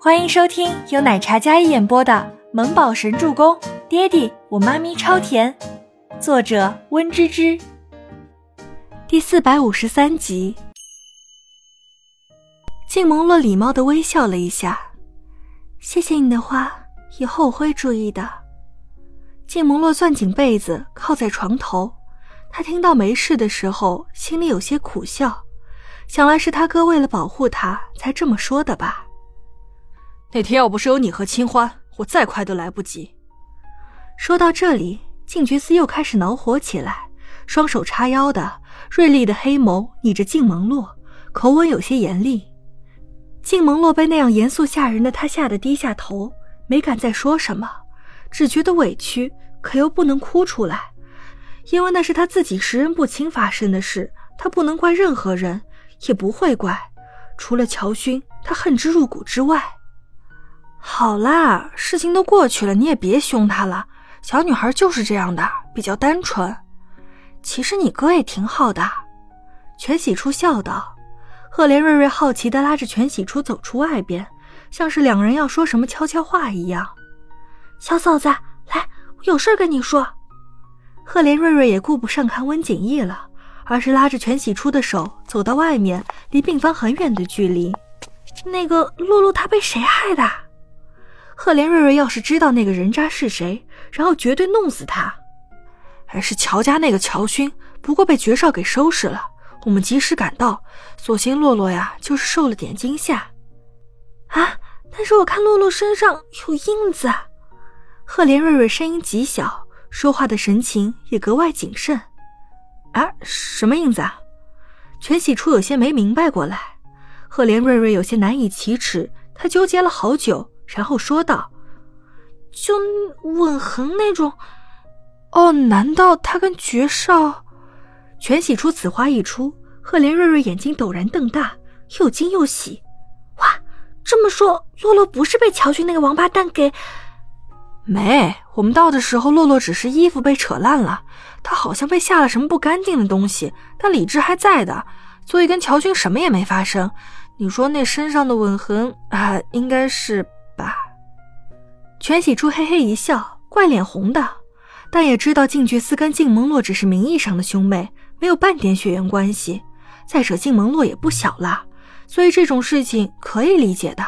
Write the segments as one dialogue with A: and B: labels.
A: 欢迎收听由奶茶嘉一演播的《萌宝神助攻》，爹地我妈咪超甜，作者温芝芝。第四百五十三集。静萌洛礼貌的微笑了一下，谢谢你的话，以后我会注意的。静萌洛攥紧被子，靠在床头。他听到没事的时候，心里有些苦笑，想来是他哥为了保护他才这么说的吧。
B: 那天要不是有你和清欢，我再快都来不及。
A: 说到这里，静觉寺又开始恼火起来，双手叉腰的，锐利的黑眸睨着静萌洛，口吻有些严厉。静萌洛被那样严肃吓人的他吓得低下头，没敢再说什么，只觉得委屈，可又不能哭出来。因为那是他自己识人不清发生的事，他不能怪任何人，也不会怪，除了乔勋，他恨之入骨之外。好啦，事情都过去了，你也别凶他了。小女孩就是这样的，比较单纯。其实你哥也挺好的。全喜初笑道。赫连瑞瑞好奇地拉着全喜初走出外边，像是两人要说什么悄悄话一样。小嫂子，来，我有事跟你说。赫连瑞瑞也顾不上看温景逸了，而是拉着全喜初的手走到外面，离病房很远的距离。那个露露她被谁害的？赫连瑞瑞要是知道那个人渣是谁，然后绝对弄死他。还是乔家那个乔勋，不过被绝少给收拾了。我们及时赶到，所幸洛洛呀，就是受了点惊吓。啊！但是我看洛洛身上有印子。赫连瑞瑞声音极小。说话的神情也格外谨慎。啊，什么印子啊？全喜初有些没明白过来。赫连瑞瑞有些难以启齿，他纠结了好久，然后说道：“就吻痕那种。”哦，难道他跟爵少？全喜初此话一出，赫连瑞瑞眼睛陡然瞪大，又惊又喜。哇，这么说，洛洛不是被乔军那个王八蛋给……没，我们到的时候，洛洛只是衣服被扯烂了，他好像被下了什么不干净的东西，但理智还在的，所以跟乔军什么也没发生。你说那身上的吻痕啊，应该是吧？全喜初嘿嘿一笑，怪脸红的，但也知道静觉寺跟静萌洛只是名义上的兄妹，没有半点血缘关系。再者，静萌洛也不小了，所以这种事情可以理解的。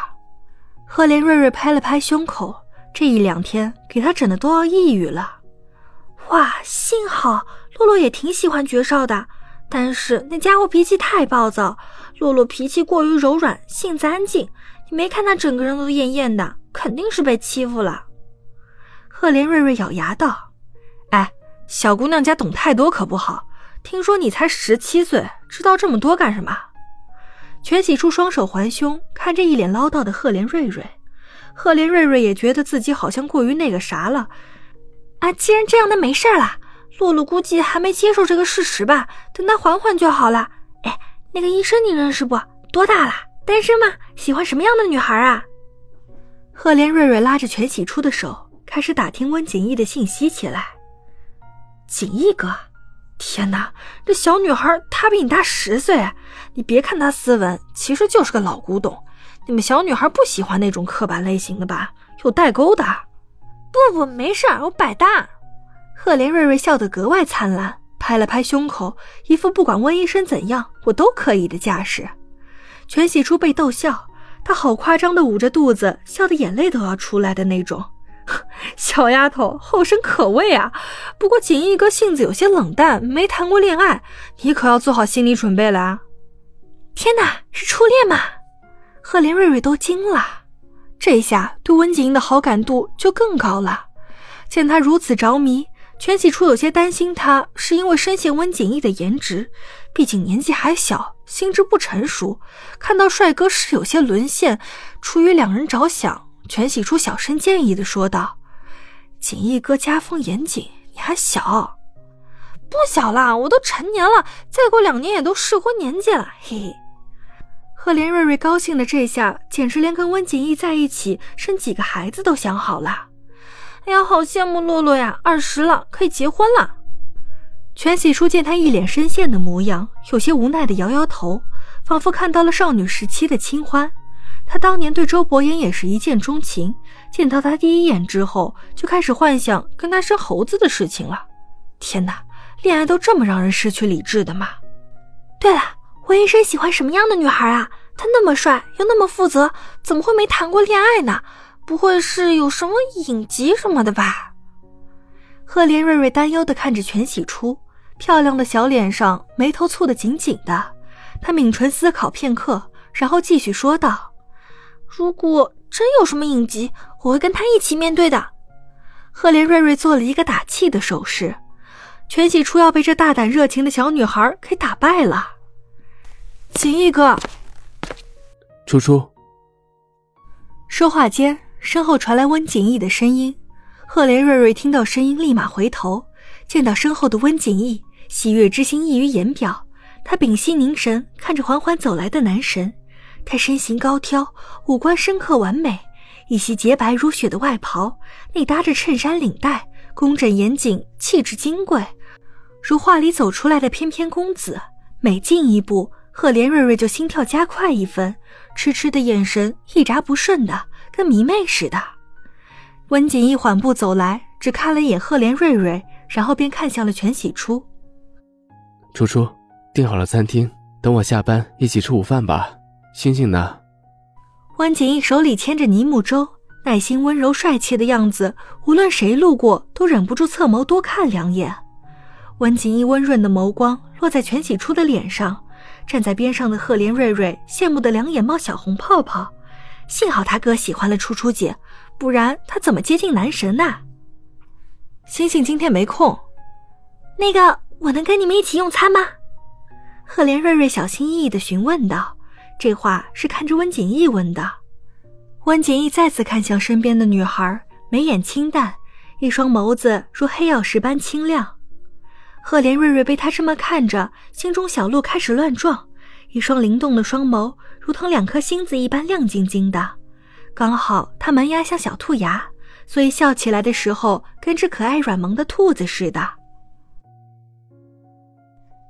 A: 赫连瑞瑞拍了拍胸口。这一两天给他整的都要抑郁了，哇！幸好洛洛也挺喜欢爵少的，但是那家伙脾气太暴躁。洛洛脾气过于柔软，性子安静，没看他整个人都艳艳的，肯定是被欺负了。赫连瑞瑞咬牙道：“哎，小姑娘家懂太多可不好。听说你才十七岁，知道这么多干什么？”全喜初双手环胸，看着一脸唠叨的赫连瑞瑞。赫连瑞瑞也觉得自己好像过于那个啥了，啊，既然这样，那没事了。洛洛估计还没接受这个事实吧，等他缓缓就好了。哎，那个医生你认识不？多大了？单身吗？喜欢什么样的女孩啊？赫连瑞瑞拉着全喜初的手，开始打听温景逸的信息起来。景逸哥，天哪，这小女孩她比你大十岁，你别看她斯文，其实就是个老古董。你们小女孩不喜欢那种刻板类型的吧？有代沟的。不不，没事儿，我百搭。赫连瑞瑞笑得格外灿烂，拍了拍胸口，一副不管温医生怎样，我都可以的架势。全喜初被逗笑，他好夸张的捂着肚子，笑得眼泪都要出来的那种。小丫头后生可畏啊！不过锦逸哥性子有些冷淡，没谈过恋爱，你可要做好心理准备了啊！天哪，是初恋吗？赫连瑞瑞都惊了，这下对温景逸的好感度就更高了。见他如此着迷，全喜初有些担心他是因为深陷温景逸的颜值，毕竟年纪还小，心智不成熟。看到帅哥是有些沦陷，出于两人着想，全喜初小声建议的说道：“景逸哥家风严谨，你还小，不小啦，我都成年了，再过两年也都适婚年纪了，嘿嘿。”赫连瑞瑞高兴的这下，简直连跟温景逸在一起生几个孩子都想好了。哎呀，好羡慕洛洛呀！二十了，可以结婚了。全喜初见他一脸深陷的模样，有些无奈的摇摇头，仿佛看到了少女时期的清欢。他当年对周伯言也是一见钟情，见到他第一眼之后，就开始幻想跟他生猴子的事情了。天哪，恋爱都这么让人失去理智的吗？
C: 对了，文医生喜欢什么样的女孩啊？他那么帅又那么负责，怎么会没谈过恋爱呢？不会是有什么隐疾什么的吧？
A: 赫连瑞瑞担忧的看着全喜初，漂亮的小脸上眉头蹙得紧紧的。他抿唇思考片刻，然后继续说道：“
C: 如果真有什么隐疾，我会跟他一起面对的。”
A: 赫连瑞瑞做了一个打气的手势。全喜初要被这大胆热情的小女孩给打败了。锦逸哥，
D: 初初。
A: 说话间，身后传来温景逸的声音。赫连瑞瑞听到声音，立马回头，见到身后的温景逸，喜悦之心溢于言表。他屏息凝神，看着缓缓走来的男神。他身形高挑，五官深刻完美，一袭洁白如雪的外袍，内搭着衬衫领带，工整严谨，气质金贵，如画里走出来的翩翩公子。每进一步，赫连瑞瑞就心跳加快一分，痴痴的眼神一眨不顺的，跟迷妹似的。温景逸缓步走来，只看了一眼赫连瑞瑞，然后便看向了全喜初。
D: 初初。订好了餐厅，等我下班一起吃午饭吧。星星呢？
A: 温景逸手里牵着尼木舟，耐心、温柔、帅气的样子，无论谁路过都忍不住侧眸多看两眼。温景逸温润的眸光落在全喜初的脸上，站在边上的赫连瑞瑞羡慕的两眼冒小红泡泡。幸好他哥喜欢了初初姐，不然他怎么接近男神呢？
B: 星星今天没空，
C: 那个我能跟你们一起用餐吗？
A: 赫连瑞瑞小心翼翼的询问道：“这话是看着温景逸问的。”温景逸再次看向身边的女孩，眉眼清淡，一双眸子如黑曜石般清亮。赫连瑞瑞被他这么看着，心中小鹿开始乱撞，一双灵动的双眸如同两颗星子一般亮晶晶的。刚好他门牙像小兔牙，所以笑起来的时候跟只可爱软萌的兔子似的。